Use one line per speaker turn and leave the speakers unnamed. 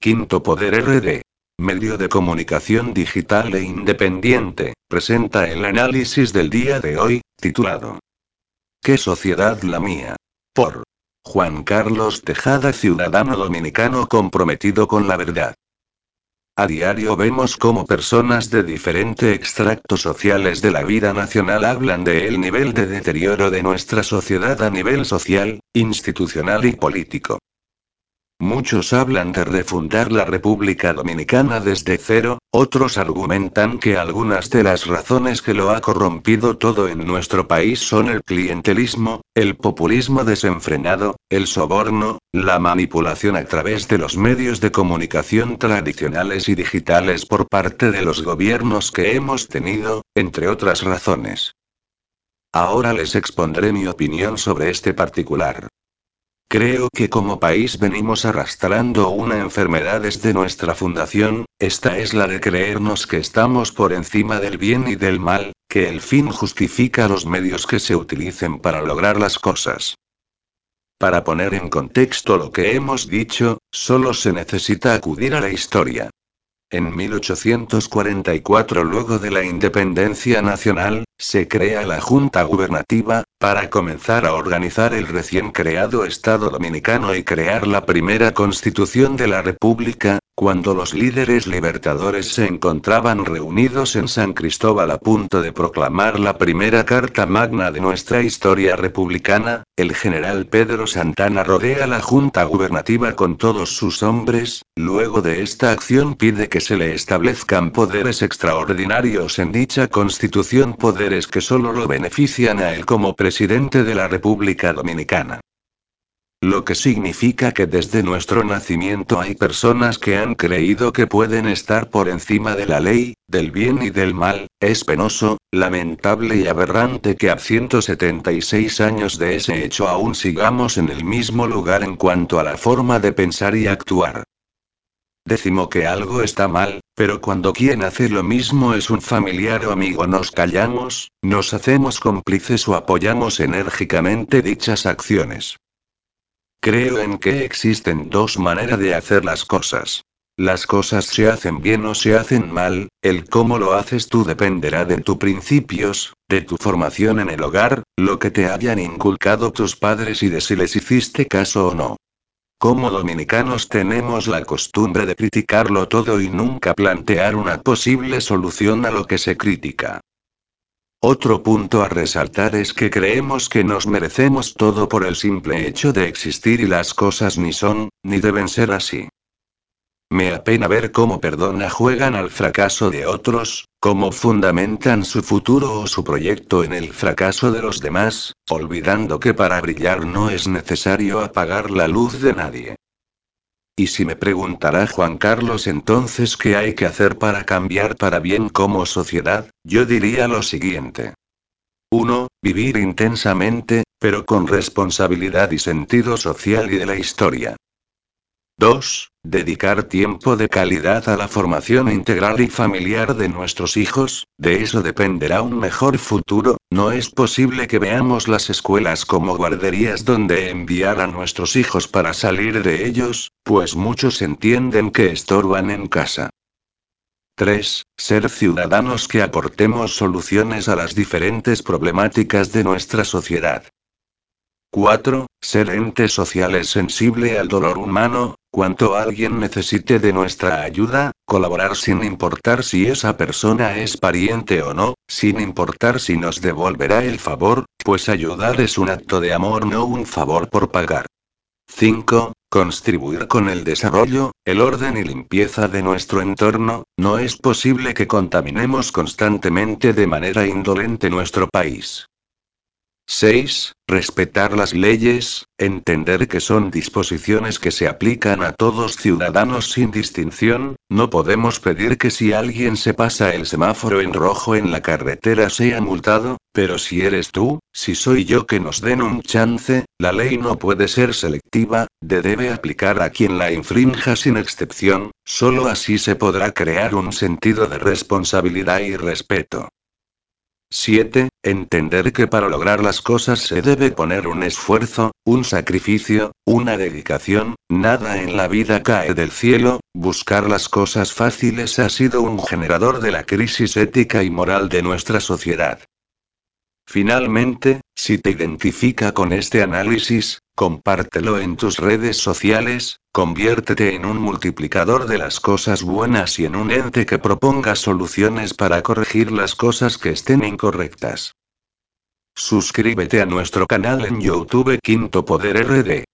Quinto Poder RD. Medio de comunicación digital e independiente, presenta el análisis del día de hoy, titulado ¿Qué sociedad la mía? Por Juan Carlos Tejada, ciudadano dominicano comprometido con la verdad. A diario vemos cómo personas de diferentes extractos sociales de la vida nacional hablan de el nivel de deterioro de nuestra sociedad a nivel social, institucional y político. Muchos hablan de refundar la República Dominicana desde cero, otros argumentan que algunas de las razones que lo ha corrompido todo en nuestro país son el clientelismo, el populismo desenfrenado, el soborno, la manipulación a través de los medios de comunicación tradicionales y digitales por parte de los gobiernos que hemos tenido, entre otras razones. Ahora les expondré mi opinión sobre este particular. Creo que como país venimos arrastrando una enfermedad desde nuestra fundación, esta es la de creernos que estamos por encima del bien y del mal, que el fin justifica los medios que se utilicen para lograr las cosas. Para poner en contexto lo que hemos dicho, solo se necesita acudir a la historia. En 1844, luego de la independencia nacional, se crea la Junta Gubernativa, para comenzar a organizar el recién creado Estado Dominicano y crear la primera constitución de la República, cuando los líderes libertadores se encontraban reunidos en San Cristóbal a punto de proclamar la primera Carta Magna de nuestra historia republicana, el general Pedro Santana rodea la Junta Gubernativa con todos sus hombres, luego de esta acción pide que se le establezcan poderes extraordinarios en dicha constitución, poderes que solo lo benefician a él como presidente de la República Dominicana. Lo que significa que desde nuestro nacimiento hay personas que han creído que pueden estar por encima de la ley, del bien y del mal, es penoso, lamentable y aberrante que a 176 años de ese hecho aún sigamos en el mismo lugar en cuanto a la forma de pensar y actuar. Decimos que algo está mal, pero cuando quien hace lo mismo es un familiar o amigo nos callamos, nos hacemos cómplices o apoyamos enérgicamente dichas acciones. Creo en que existen dos maneras de hacer las cosas. Las cosas se hacen bien o se hacen mal, el cómo lo haces tú dependerá de tus principios, de tu formación en el hogar, lo que te hayan inculcado tus padres y de si les hiciste caso o no. Como dominicanos tenemos la costumbre de criticarlo todo y nunca plantear una posible solución a lo que se critica. Otro punto a resaltar es que creemos que nos merecemos todo por el simple hecho de existir y las cosas ni son, ni deben ser así. Me apena ver cómo perdona juegan al fracaso de otros, cómo fundamentan su futuro o su proyecto en el fracaso de los demás, olvidando que para brillar no es necesario apagar la luz de nadie. Y si me preguntará Juan Carlos entonces qué hay que hacer para cambiar para bien como sociedad, yo diría lo siguiente. 1. Vivir intensamente, pero con responsabilidad y sentido social y de la historia. 2. Dedicar tiempo de calidad a la formación integral y familiar de nuestros hijos, de eso dependerá un mejor futuro, no es posible que veamos las escuelas como guarderías donde enviar a nuestros hijos para salir de ellos, pues muchos entienden que estorban en casa. 3. Ser ciudadanos que aportemos soluciones a las diferentes problemáticas de nuestra sociedad. 4. Ser entes sociales sensible al dolor humano, cuanto alguien necesite de nuestra ayuda, colaborar sin importar si esa persona es pariente o no, sin importar si nos devolverá el favor, pues ayudar es un acto de amor no un favor por pagar. 5. Contribuir con el desarrollo, el orden y limpieza de nuestro entorno, no es posible que contaminemos constantemente de manera indolente nuestro país. 6. Respetar las leyes, entender que son disposiciones que se aplican a todos ciudadanos sin distinción, no podemos pedir que si alguien se pasa el semáforo en rojo en la carretera sea multado, pero si eres tú, si soy yo que nos den un chance, la ley no puede ser selectiva, de debe aplicar a quien la infrinja sin excepción, solo así se podrá crear un sentido de responsabilidad y respeto. 7. Entender que para lograr las cosas se debe poner un esfuerzo, un sacrificio, una dedicación, nada en la vida cae del cielo, Buscar las cosas fáciles ha sido un generador de la crisis ética y moral de nuestra sociedad. Finalmente, si te identifica con este análisis, compártelo en tus redes sociales, conviértete en un multiplicador de las cosas buenas y en un ente que proponga soluciones para corregir las cosas que estén incorrectas. Suscríbete a nuestro canal en YouTube Quinto Poder RD.